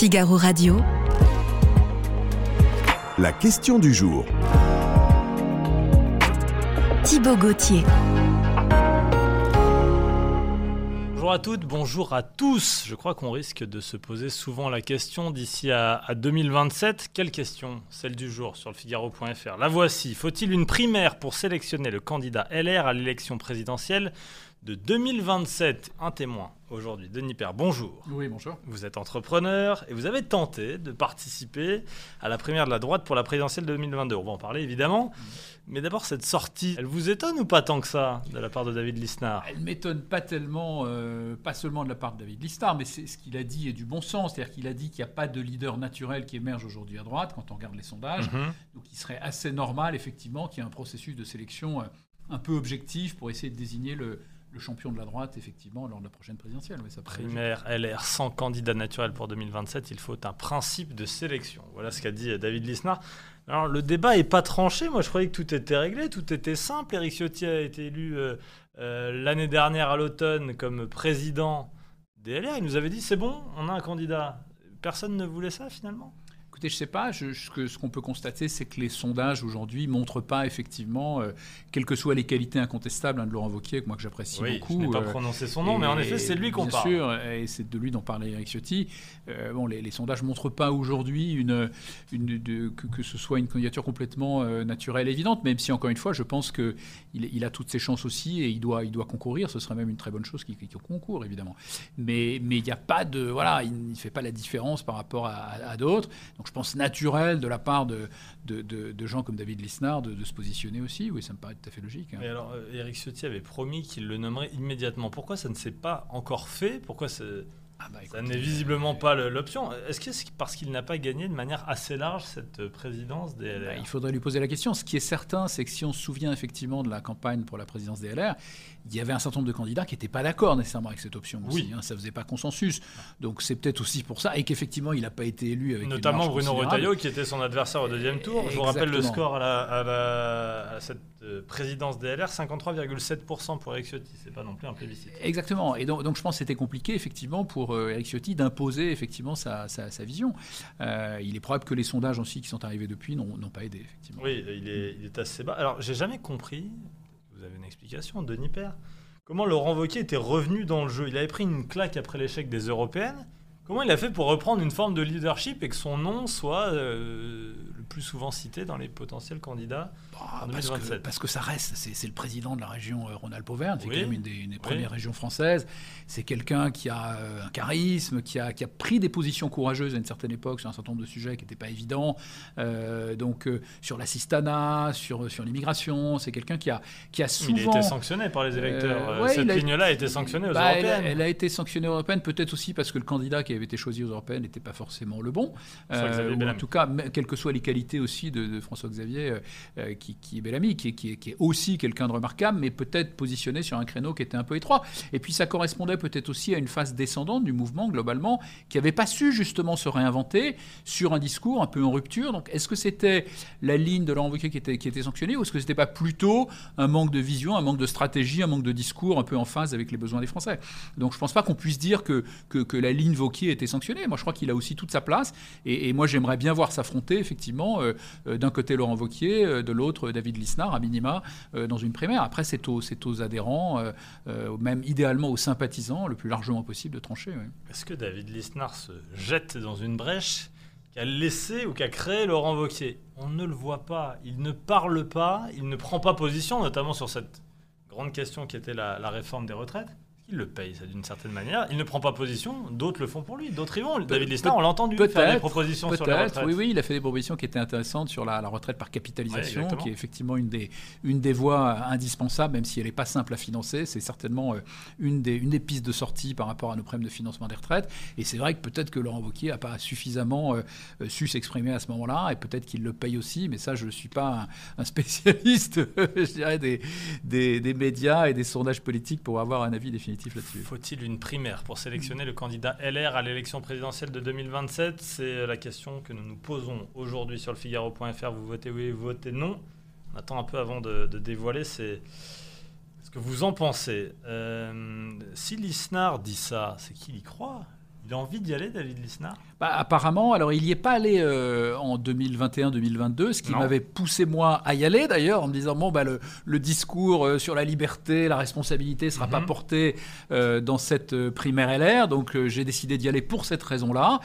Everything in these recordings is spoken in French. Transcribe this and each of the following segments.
Figaro Radio. La question du jour. Thibaut Gauthier. Bonjour à toutes, bonjour à tous. Je crois qu'on risque de se poser souvent la question d'ici à, à 2027. Quelle question Celle du jour sur le Figaro.fr. La voici. Faut-il une primaire pour sélectionner le candidat LR à l'élection présidentielle? De 2027 Un témoin aujourd'hui, Denis Père, bonjour. Oui, bonjour. Vous êtes entrepreneur et vous avez tenté de participer à la primaire de la droite pour la présidentielle de 2022. On va en parler évidemment. Mais d'abord, cette sortie, elle vous étonne ou pas tant que ça de la part de David Lisnard? Elle m'étonne pas tellement, euh, pas seulement de la part de David Lisnard, mais c'est ce qu'il a dit est du bon sens. C'est-à-dire qu'il a dit qu'il n'y a pas de leader naturel qui émerge aujourd'hui à droite quand on regarde les sondages. Mhm. Donc il serait assez normal, effectivement, qu'il y ait un processus de sélection euh, un peu objectif pour essayer de désigner le, le champion de la droite, effectivement, lors de la prochaine présidentielle. Primaire LR sans candidat naturel pour 2027, il faut un principe de sélection. Voilà ce qu'a dit euh, David Lisnard. Alors le débat est pas tranché. Moi je croyais que tout était réglé, tout était simple. Éric Ciotti a été élu euh, euh, l'année dernière à l'automne comme président des LR. Il nous avait dit c'est bon, on a un candidat. Personne ne voulait ça finalement? Écoutez, je sais pas. Je, ce qu'on peut constater, c'est que les sondages aujourd'hui montrent pas effectivement, euh, quelles que soient les qualités incontestables hein, de Laurent Wauquiez, que moi que j'apprécie oui, beaucoup. je n'ai pas euh, prononcé son nom, mais en Et effet c'est de lui qu'on bien parle. sûr, et c'est de lui dont parlait Eric Ciotti. Euh, bon, les, les sondages montrent pas aujourd'hui une, une, de- que, que ce soit une candidature complètement naturelle et évidente, même si encore une fois, je pense que il, il a toutes ses chances aussi et il doit, il doit concourir. Ce serait même une très bonne chose qu'il qu'il concourt, évidemment. Mais mais il n'y a pas de voilà, il ne fait pas la différence par rapport à, à- à d'autres. Donc je pense naturel de la part de, de, de- gens comme David Lisnard de, se positionner aussi. Oui, ça me paraît tout à fait logique. hein. Mais alors, euh, Éric Ciotti avait promis qu'il le nommerait immédiatement. Pourquoi ça ne s'est pas encore fait? Pourquoi Ah bah, ça n'est visiblement pas le- l'option Est-ce que c'est parce qu'il n'a pas gagné de manière assez large cette euh, présidence des LR Bah, il faudrait lui poser la question. Ce qui est certain, c'est que si on se souvient effectivement de la campagne pour la présidence des LR, il y avait un certain nombre de candidats qui n'étaient pas d'accord nécessairement avec cette option aussi. Oui. hein. ça faisait pas consensus. Donc c'est peut-être aussi pour ça. Et qu'effectivement, il n'a pas été élu avec une Notamment Bruno. Retailleau, qui était son adversaire au deuxième tour. Je vous rappelle le score à, la- à la- à cette présidence des LR 53,7% pour Éric Ciotti. C'est pas non plus un plébiscite. Exactement. Et donc, donc je pense que c'était compliqué effectivement pour euh, Eric Ciotti d'imposer effectivement sa, sa- sa vision. Euh, il est probable que les sondages aussi qui sont arrivés depuis n'ont n'ont pas aidé effectivement. Oui, il est, il est assez bas. Alors, j'ai jamais compris, vous avez une explication, Denis Père, comment Laurent Wauquiez était revenu dans le jeu. Il avait pris une claque après l'échec des européennes. Comment il a fait pour reprendre une forme de leadership et que son nom soit euh, le plus souvent cité dans les potentiels candidats Bah, En parce, que, 2027. parce que ça reste, c'est c'est le président de la région euh, Rhône-Alpes-Auvergne, c'est Oui. quand même une des, une des premières régions françaises. C'est quelqu'un qui a euh, un charisme, qui a, qui a pris des positions courageuses à une certaine époque sur un certain nombre de sujets qui n'étaient pas évidents. Euh, donc sur l'assistanat, sur, sur l'immigration, c'est quelqu'un qui a, qui a souvent... Il a été sanctionné par les électeurs. Ouais, Cette a- ligne-là a été sanctionnée aux Bah, elle, a, européennes. elle a été sanctionnée aux européennes, peut-être aussi parce que le candidat qui avait été choisi aux européennes n'était pas forcément le bon. Euh, ou en tout cas, quelles que soient les qualités aussi de, de François-Xavier, euh, euh, qui, qui est Bellamy, qui, qui est, qui est aussi quelqu'un de remarquable, mais peut-être positionné sur un créneau qui était un peu étroit. Et puis ça correspondait peut-être aussi à une phase descendante du mouvement globalement, qui n'avait pas su justement se réinventer sur un discours un peu en rupture. Donc est-ce que c'était la ligne de Laurent Wauquiez qui était, qui était sanctionnée, ou est-ce que c'était pas plutôt un manque de vision, un manque de stratégie, un manque de discours un peu en phase avec les besoins des Français? Donc je pense pas qu'on puisse dire que, que, que la ligne Était sanctionnée. Moi je crois qu'il a aussi toute sa place. Et, moi j'aimerais bien voir s'affronter effectivement euh, euh, d'un côté Laurent Vauquier, euh, de l'autre David Lisnard, à minima, dans une primaire. Après c'est aux, aux adhérents, même idéalement aux sympathisants, le plus largement possible de trancher. Est-ce que David Lisnard se jette dans une brèche qu'a laissé ou qu'a créé Laurent Wauquiez On ne le voit pas, il ne parle pas, il ne prend pas position, notamment sur cette grande question qui était la réforme des retraites. Il le paye, ça d'une certaine manière. Il ne prend pas position, d'autres le font pour lui, d'autres y vont. David Lisnard, on l'a entendu faire des propositions sur Peut-être, retraites. oui, oui, il a fait des propositions qui étaient intéressantes sur la, la retraite par capitalisation, qui est effectivement une des, une des voies indispensables, même si elle n'est pas simple à financer. C'est certainement euh, une, des, une des pistes de sortie par rapport à nos problèmes de financement des retraites. Et c'est vrai que peut-être que Laurent Wauquiez n'a pas suffisamment euh, euh, su s'exprimer à ce moment-là, et peut-être qu'il le paye aussi, mais ça, je ne suis pas un, un spécialiste, je dirais, des, des, des médias et des sondages politiques pour avoir un avis définitif Faut-il une primaire pour sélectionner le candidat LR à l'élection présidentielle de 2027 C'est la question que nous nous posons aujourd'hui sur le Figaro.fr. Vous votez oui, vous votez non. On attend un peu avant de, de dévoiler c'est ce que vous en pensez. Euh, si Lisnard dit ça, c'est qu'il y croit. Il a envie d'y aller, David Lisnard? Bah, Apparemment, alors il n'y est pas allé euh, en 2021-2022, ce qui m'avait poussé moi à y aller d'ailleurs, en me disant bon, bah, le, le discours euh, sur la liberté, la responsabilité ne sera pas mhm. porté euh, dans cette primaire LR, donc j'ai décidé d'y aller pour cette raison-là,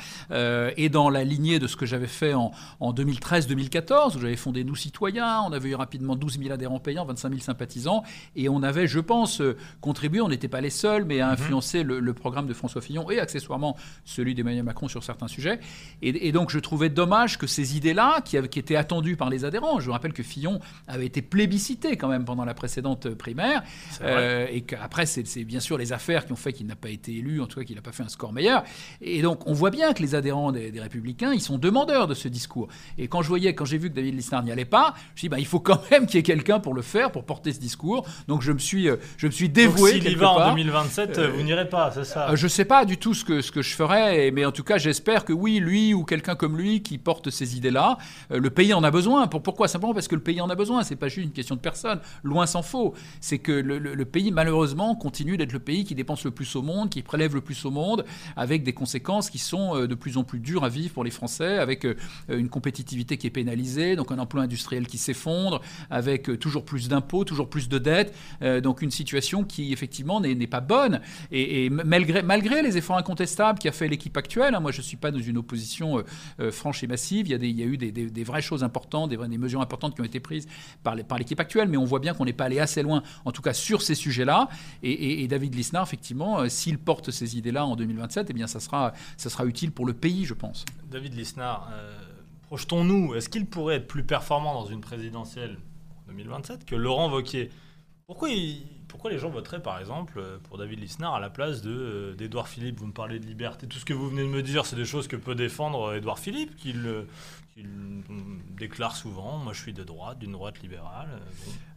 et dans la lignée de ce que j'avais fait en, en 2013-2014, où j'avais fondé Nous Citoyens, on avait eu rapidement 12 000 adhérents payants, 25 000 sympathisants, et on avait, je pense, contribué, on n'était pas les seuls, mais à mhm. influencer le, le programme de François Fillon et accessoirement celui d'Emmanuel Macron sur certains sujets. Et, donc je trouvais dommage que ces idées-là, qui, qui, étaient attendues par les adhérents, je vous rappelle que Fillon avait été plébiscité quand même pendant la précédente primaire, euh, et qu'après c'est bien sûr les affaires qui ont fait qu'il n'a pas été élu, en tout cas qu'il n'a pas fait un score meilleur. Et donc on voit bien que les adhérents des, Républicains, ils sont demandeurs de ce discours. Et quand je voyais, quand j'ai vu que David Lisnard n'y allait pas, je me suis dit, bah, il faut quand même qu'il y ait quelqu'un pour le faire, pour porter ce discours. Donc je me suis, euh, je me suis dévoué. Donc s'il y va en 2027, euh, vous n'irez pas, c'est ça Je ne sais pas du tout ce que, ce que je ferais, mais en tout cas, j'espère que oui, lui ou quelqu'un comme lui qui porte ces idées-là, euh, le pays en a besoin. pourquoi? Simplement parce que le pays en a besoin. C'est pas juste une question de personne. Loin s'en faut. C'est que le, pays, malheureusement, continue d'être le pays qui dépense le plus au monde, qui prélève le plus au monde, avec des conséquences qui sont euh, de plus en plus dures à vivre pour les Français, avec euh, une compétitivité qui est pénalisée, donc un emploi industriel qui s'effondre, avec toujours plus d'impôts, toujours plus de dettes, donc une situation qui effectivement n'est pas bonne. Et, et malgré, malgré les efforts incontestables qui a fait l'équipe actuelle. Hein. Moi, je ne suis pas dans une opposition euh, euh, franche et massive. Il y a, il eu des, vraies choses importantes, des, mesures importantes qui ont été prises par, l'équipe actuelle, mais on voit bien qu'on n'est pas allé assez loin, en tout cas sur ces sujets-là. Et, David Lisnard, effectivement, euh, s'il porte ces idées-là en 2027, eh bien, ça sera, utile pour le pays, je pense. David Lisnard, projetons-nous, est-ce qu'il pourrait être plus performant dans une présidentielle en 2027 que Laurent Wauquiez? Pourquoi, pourquoi les gens voteraient, par exemple, pour David Lisnard à la place euh, d'Edouard Philippe? Vous me parlez de liberté. Tout ce que vous venez de me dire, c'est des choses que peut défendre Edouard Philippe, qu'il il déclare souvent Moi, je suis de droite, d'une droite libérale.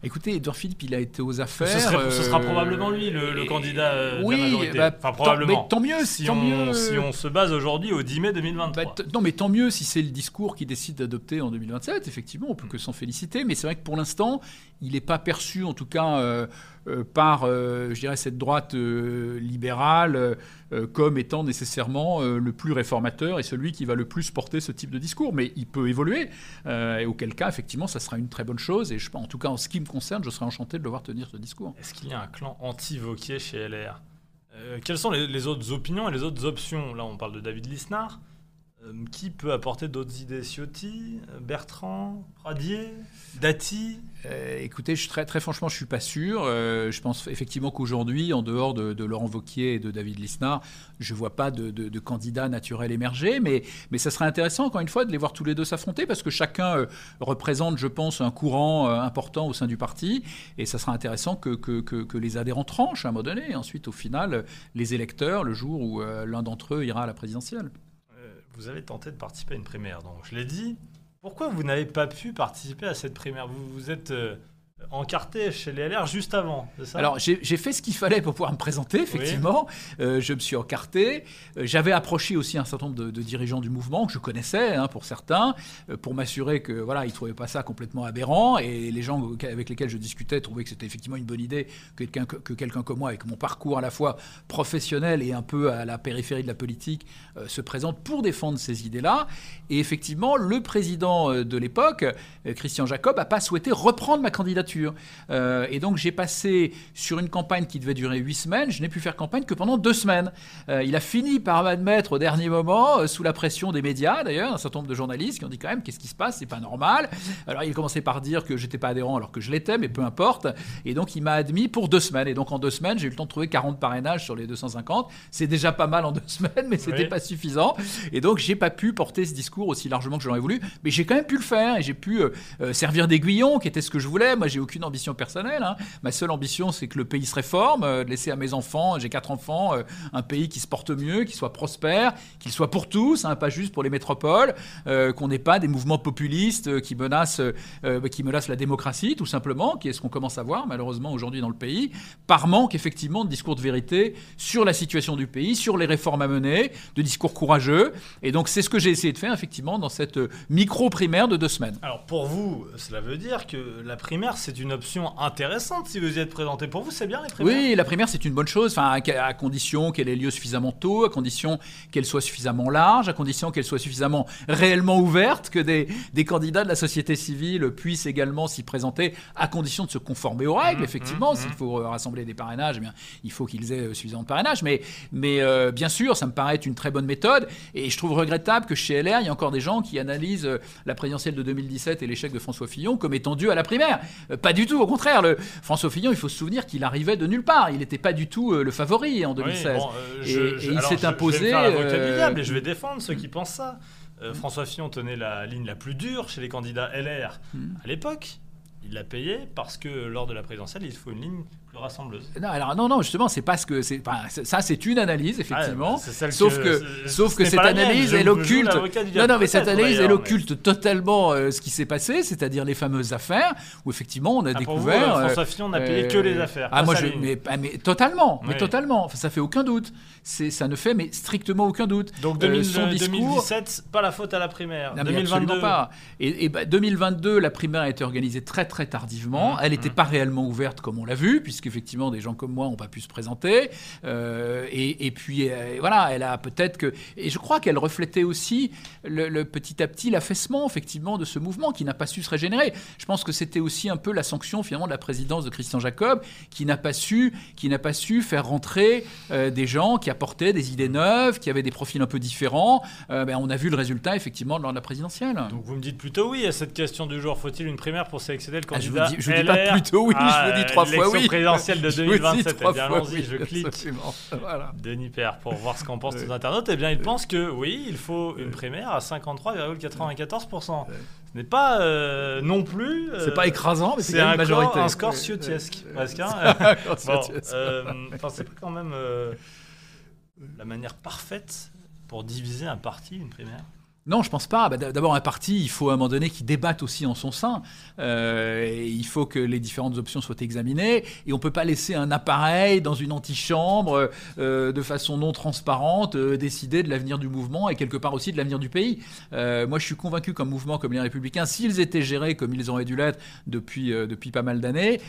Écoutez, Edouard Philippe, il a été aux affaires. Ce, sera, euh, probablement lui, le, candidat euh, oui, de la majorité. Bah, enfin, probablement. Tant, mieux. Si, tant on, mieux. si on se base aujourd'hui au 10 mai 2023. Bah, non, mais tant mieux si c'est le discours qu'il décide d'adopter en 2027. Effectivement, on peut que s'en féliciter. Mais c'est vrai que pour l'instant, il n'est pas perçu, en tout cas. Euh, par, je dirais, cette droite libérale comme étant nécessairement le plus réformateur et celui qui va le plus porter ce type de discours. Mais il peut évoluer, euh, et auquel cas, effectivement, ça sera une très bonne chose. Et je, en tout cas, en ce qui me concerne, je serais enchanté de le voir tenir ce discours. Est-ce qu'il y a un clan anti-Vauquier chez LR euh, Quelles sont les, autres opinions et les autres options? Là, on parle de David Lisnard. Euh, qui peut apporter d'autres idées? Ciotti, Bertrand, Pradier, Dati? Euh, écoutez, très, franchement, je suis pas sûr. Euh, je pense effectivement qu'aujourd'hui, en dehors de, Laurent Vauquier et de David Lisnard, je vois pas de, de, candidats naturels émerger. Mais, mais ça serait intéressant, encore une fois, de les voir tous les deux s'affronter parce que chacun représente, je pense, un courant important au sein du parti. Et ça sera intéressant que, que, que, les adhérents tranchent à un moment donné. Et ensuite, au final, les électeurs, le jour où l'un d'entre eux ira à la présidentielle vous avez tenté de participer à une primaire. Donc, je l'ai dit. Pourquoi vous n'avez pas pu participer à cette primaire? Vous vous êtes encarté chez les LR juste avant, c'est ça? Alors, j'ai fait ce qu'il fallait pour pouvoir me présenter, effectivement. Euh, je me suis encarté. Euh, j'avais approché aussi un certain nombre de, dirigeants du mouvement que je connaissais, hein, pour certains, euh, pour m'assurer que voilà, ils trouvaient pas ça complètement aberrant. Et les gens avec lesquels je discutais trouvaient que c'était effectivement une bonne idée que quelqu'un que, quelqu'un comme moi, avec mon parcours à la fois professionnel et un peu à la périphérie de la politique, se présente pour défendre ces idées-là. Et effectivement, le président de l'époque, Christian Jacob, n'a pas souhaité reprendre ma candidature. Euh, et donc j'ai passé sur une campagne qui devait durer huit semaines, je n'ai pu faire campagne que pendant deux semaines. Euh, il a fini par m'admettre au dernier moment, euh, sous la pression des médias d'ailleurs, un certain nombre de journalistes qui ont dit quand même qu'est-ce qui se passe, c'est pas normal. Alors il commençait par dire que j'étais pas adhérent alors que je l'étais, mais peu importe. Et donc il m'a admis pour deux semaines. Et donc en deux semaines, j'ai eu le temps de trouver 40 parrainages sur les 250. C'est déjà pas mal en deux semaines, mais c'était pas suffisant. Et donc j'ai pas pu porter ce discours aussi largement que j'aurais voulu, mais j'ai quand même pu le faire et j'ai pu servir d'aiguillon, qui était ce que je voulais. Moi j'ai aucune ambition personnelle. Hein. Ma seule ambition, c'est que le pays se réforme, euh, de laisser à mes enfants, j'ai quatre enfants, euh, un pays qui se porte mieux, qui soit prospère, qu'il soit pour tous, hein, pas juste pour les métropoles, euh, qu'on n'ait pas des mouvements populistes qui menacent, qui menacent la démocratie, tout simplement, qui est ce qu'on commence à voir malheureusement aujourd'hui dans le pays, par manque effectivement de discours de vérité sur la situation du pays, sur les réformes à mener, de discours courageux. Et donc c'est ce que j'ai essayé de faire effectivement dans cette micro-primaire de deux semaines. Alors pour vous, cela veut dire que la primaire, c'est c'est une option intéressante si vous y êtes présenté. Pour vous, c'est bien les primaires Oui, la primaire, c'est une bonne chose, enfin, à, condition qu'elle ait lieu suffisamment tôt, à condition qu'elle soit suffisamment large, à condition qu'elle soit suffisamment réellement ouverte, que des, des candidats de la société civile puissent également s'y présenter, à condition de se conformer aux règles, Mmh, effectivement. mmh, S'il mmh. faut euh, rassembler des parrainages, eh bien, il faut qu'ils aient euh, suffisamment de parrainages. Mais, mais euh, bien sûr, ça me paraît être une très bonne méthode. Et je trouve regrettable que chez LR, il y a encore des gens qui analysent euh, la présidentielle de 2017 et l'échec de François Fillon comme étant dû à la primaire. Pas du tout, au contraire. Le, François Fillon, il faut se souvenir qu'il arrivait de nulle part. Il n'était pas du tout euh, le favori en 2016. Oui, bon, euh, Et- je- et je- il s'est Je imposé, vais faire euh, du diable et je vais défendre ceux qui pensent ça. Euh, François Fillon tenait la ligne la plus dure chez les candidats LR Hmm. à l'époque. Il l'a payé parce que lors de la présidentielle, il faut une ligne plus rassembleuse. Non, alors non, non, justement, c'est pas ce que c'est. enfin, ça, c'est une analyse, effectivement. Ah, c'est celle sauf que- que, sauf que cette mienne, analyse, elle occulte. Non, non, mais cette analyse, elle occulte totalement euh, ce qui s'est passé, c'est-à-dire les fameuses affaires où effectivement on a Ah, pour vous, découvert. euh, euh, François Fillon n'a payé que les euh, affaires, Ah, moi, je, mais, ah, mais totalement, mais totalement. Enfin, ça fait aucun doute. C'est, ça ne fait mais strictement aucun doute. Donc Euh, 2000 son discours. 2017, pas la faute à la primaire. Non, mais 2022, absolument pas. Et, et bah, 2022, la primaire a été organisée très très tardivement. Mmh, Elle n'était mmh. pas réellement ouverte comme on l'a vu, puisqu'effectivement des gens comme moi n'ont pas pu se présenter. Euh, et, et puis euh, voilà, elle a peut-être que. Et je crois qu'elle reflétait aussi le, le petit à petit l'affaissement effectivement de ce mouvement qui n'a pas su se régénérer. Je pense que c'était aussi un peu la sanction finalement de la présidence de Christian Jacob qui n'a pas su, qui n'a pas su faire rentrer euh, des gens qui apportaient des idées neuves, qui avaient des profils un peu différents. Ben, on a vu le résultat effectivement lors de la présidentielle. Donc vous me dites plutôt oui à cette question du jour. Faut-il une primaire pour sélectionner le Ah, je vous candidat dis- je dis pas plutôt oui, je vous dis trois fois oui. Présidentielle de Je vous dis 2027. trois Eh bien, allons-y, je clique. Voilà. Denis Père pour voir ce qu'en pensent les internautes. Eh bien, il pense que oui, il faut une primaire à 53,94%. Ce n'est pas euh, non plus. euh, C'est pas écrasant, mais c'est un, une majorité. score- un score Ouais. presque. hein. Bon, euh, enfin, c'est pas quand même euh, la manière parfaite pour diviser un parti, une primaire. Non, je pense pas. Bah, D'abord, un parti, il faut à un moment donné qu'il débatte aussi en son sein. Euh, il faut que les différentes options soient examinées. Et on peut pas laisser un appareil dans une antichambre euh, de façon non transparente euh, décider de l'avenir du mouvement et quelque part aussi de l'avenir du pays. Moi, je suis convaincu qu'un mouvement comme les Républicains, s'ils étaient gérés comme ils auraient dû l'être depuis, depuis pas mal d'années,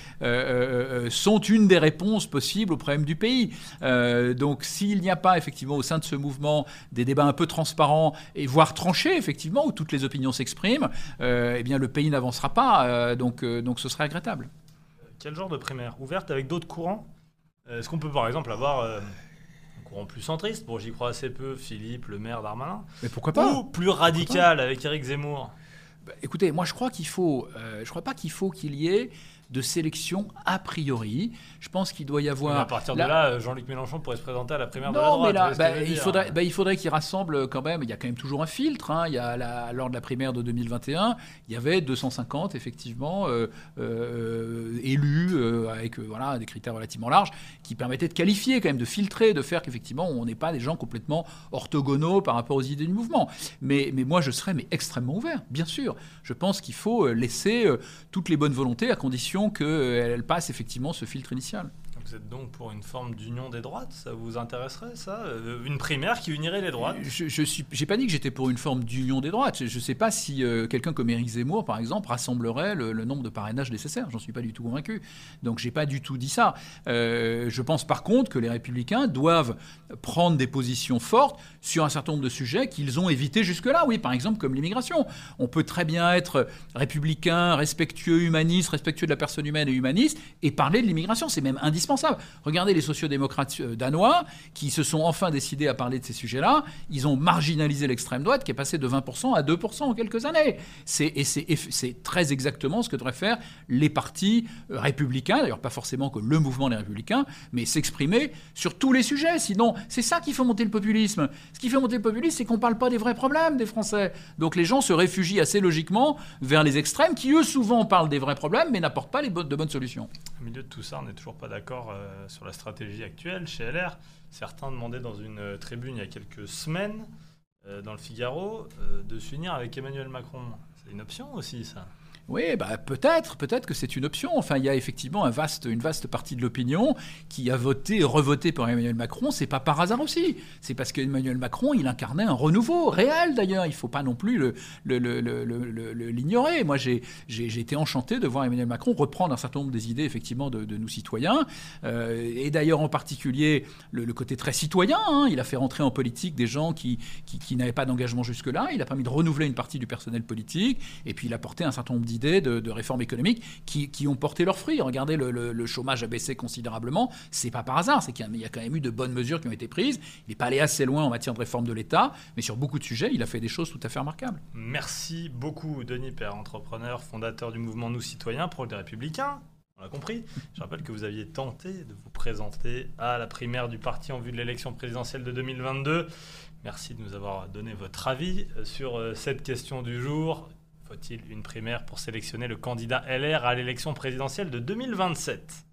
sont une des réponses possibles aux problèmes du pays. Donc, s'il n'y a pas effectivement au sein de ce mouvement des débats un peu transparents et voire effectivement, où toutes les opinions s'expriment, euh, eh bien, le pays n'avancera pas. euh, donc, euh, donc, ce serait regrettable. Quel genre de primaire Ouverte avec d'autres courants? Euh, Est-ce qu'on peut par exemple avoir un courant plus centriste? Bon, j'y crois assez peu, Philippe, le maire Darmanin. Mais pourquoi Ou plus radical avec Éric Zemmour? Bah, Écoutez, moi je crois qu'il faut, euh, je crois pas qu'il faut qu'il y ait de sélection a priori. Je pense qu'il doit y avoir. À partir de là, Jean-Luc Mélenchon pourrait se présenter à la primaire de la Non, droite. mais là, bah, il, faudrait, bah, il faudrait qu'il rassemble quand même. Il y a quand même toujours un filtre. hein. Il y a la- lors de la primaire de 2021, il y avait 250 effectivement euh, euh, élus euh, avec voilà des critères relativement larges qui permettaient de qualifier quand même, de filtrer, de faire qu'effectivement on n'est pas des gens complètement orthogonaux par rapport aux idées du mouvement. Mais, mais moi je serais mais extrêmement ouvert, bien sûr. Je pense qu'il faut laisser toutes les bonnes volontés à condition qu'elles passent effectivement ce filtre initial. Vous êtes donc pour une forme d'union des droites Ça vous intéresserait, ça? Euh, Une primaire qui unirait les droites? Je, j'ai pas dit que j'étais pour une forme d'union des droites. Je ne sais pas si euh, quelqu'un comme Éric Zemmour, par exemple, rassemblerait le, le nombre de parrainages nécessaires. J'en suis pas du tout convaincu. Donc j'ai pas du tout dit ça. Euh, je pense par contre que les Républicains doivent prendre des positions fortes sur un certain nombre de sujets qu'ils ont évités jusque-là. Oui, par exemple comme l'immigration. On peut très bien être républicain, respectueux, humaniste, respectueux de la personne humaine et humaniste, et parler de l'immigration. C'est même indispensable. Regardez les sociodémocrates euh, danois qui se sont enfin décidés à parler de ces sujets-là. Ils ont marginalisé l'extrême droite qui est passée de 20% à 2% en quelques années. Et c'est, très exactement ce que devraient faire les partis euh, républicains, d'ailleurs pas forcément que le mouvement des républicains, mais s'exprimer sur tous les sujets. Sinon, c'est ça qui fait monter le populisme. Ce qui fait monter le populisme, c'est qu'on ne parle pas des vrais problèmes des Français. Donc les gens se réfugient assez logiquement vers les extrêmes qui, eux, souvent parlent des vrais problèmes, mais n'apportent pas de bonnes solutions. Au milieu de tout ça, on n'est toujours pas d'accord euh, sur la stratégie actuelle chez LR. Certains demandaient dans une euh, tribune il y a quelques semaines, euh, dans le Figaro, de s'unir avec Emmanuel Macron. C'est une option aussi, ça. Oui, bah, peut-être, peut-être que c'est une option. Enfin, il y a effectivement une vaste partie de l'opinion qui a voté, revoté pour Emmanuel Macron. C'est pas par hasard aussi. C'est parce qu'Emmanuel Macron, il incarnait un renouveau réel d'ailleurs. Il faut pas non plus l'ignorer. Moi, j'ai été enchanté de voir Emmanuel Macron reprendre un certain nombre des idées effectivement de, nos citoyens. Euh, et d'ailleurs en particulier le, côté très citoyen. Hein. Il a fait rentrer en politique des gens qui, qui, n'avaient pas d'engagement jusque-là. Il a permis de renouveler une partie du personnel politique. Et puis il a porté un certain nombre d'idées de, réformes économiques qui, ont porté leurs fruits. Regardez, le, chômage a baissé considérablement. C'est pas par hasard, c'est qu'il y, a quand même eu de bonnes mesures qui ont été prises. Il n'est pas allé assez loin en matière de réforme de l'État, mais sur beaucoup de sujets, il a fait des choses tout à fait remarquables. Merci beaucoup, Denis Père, entrepreneur, fondateur du mouvement Nous Citoyens, pour les Républicains. On l'a compris. Je rappelle que vous aviez tenté de vous présenter à la primaire du parti en vue de l'élection présidentielle de 2022. Merci de nous avoir donné votre avis sur euh, cette question du jour. Faut-il une primaire pour sélectionner le candidat LR à l'élection présidentielle de 2027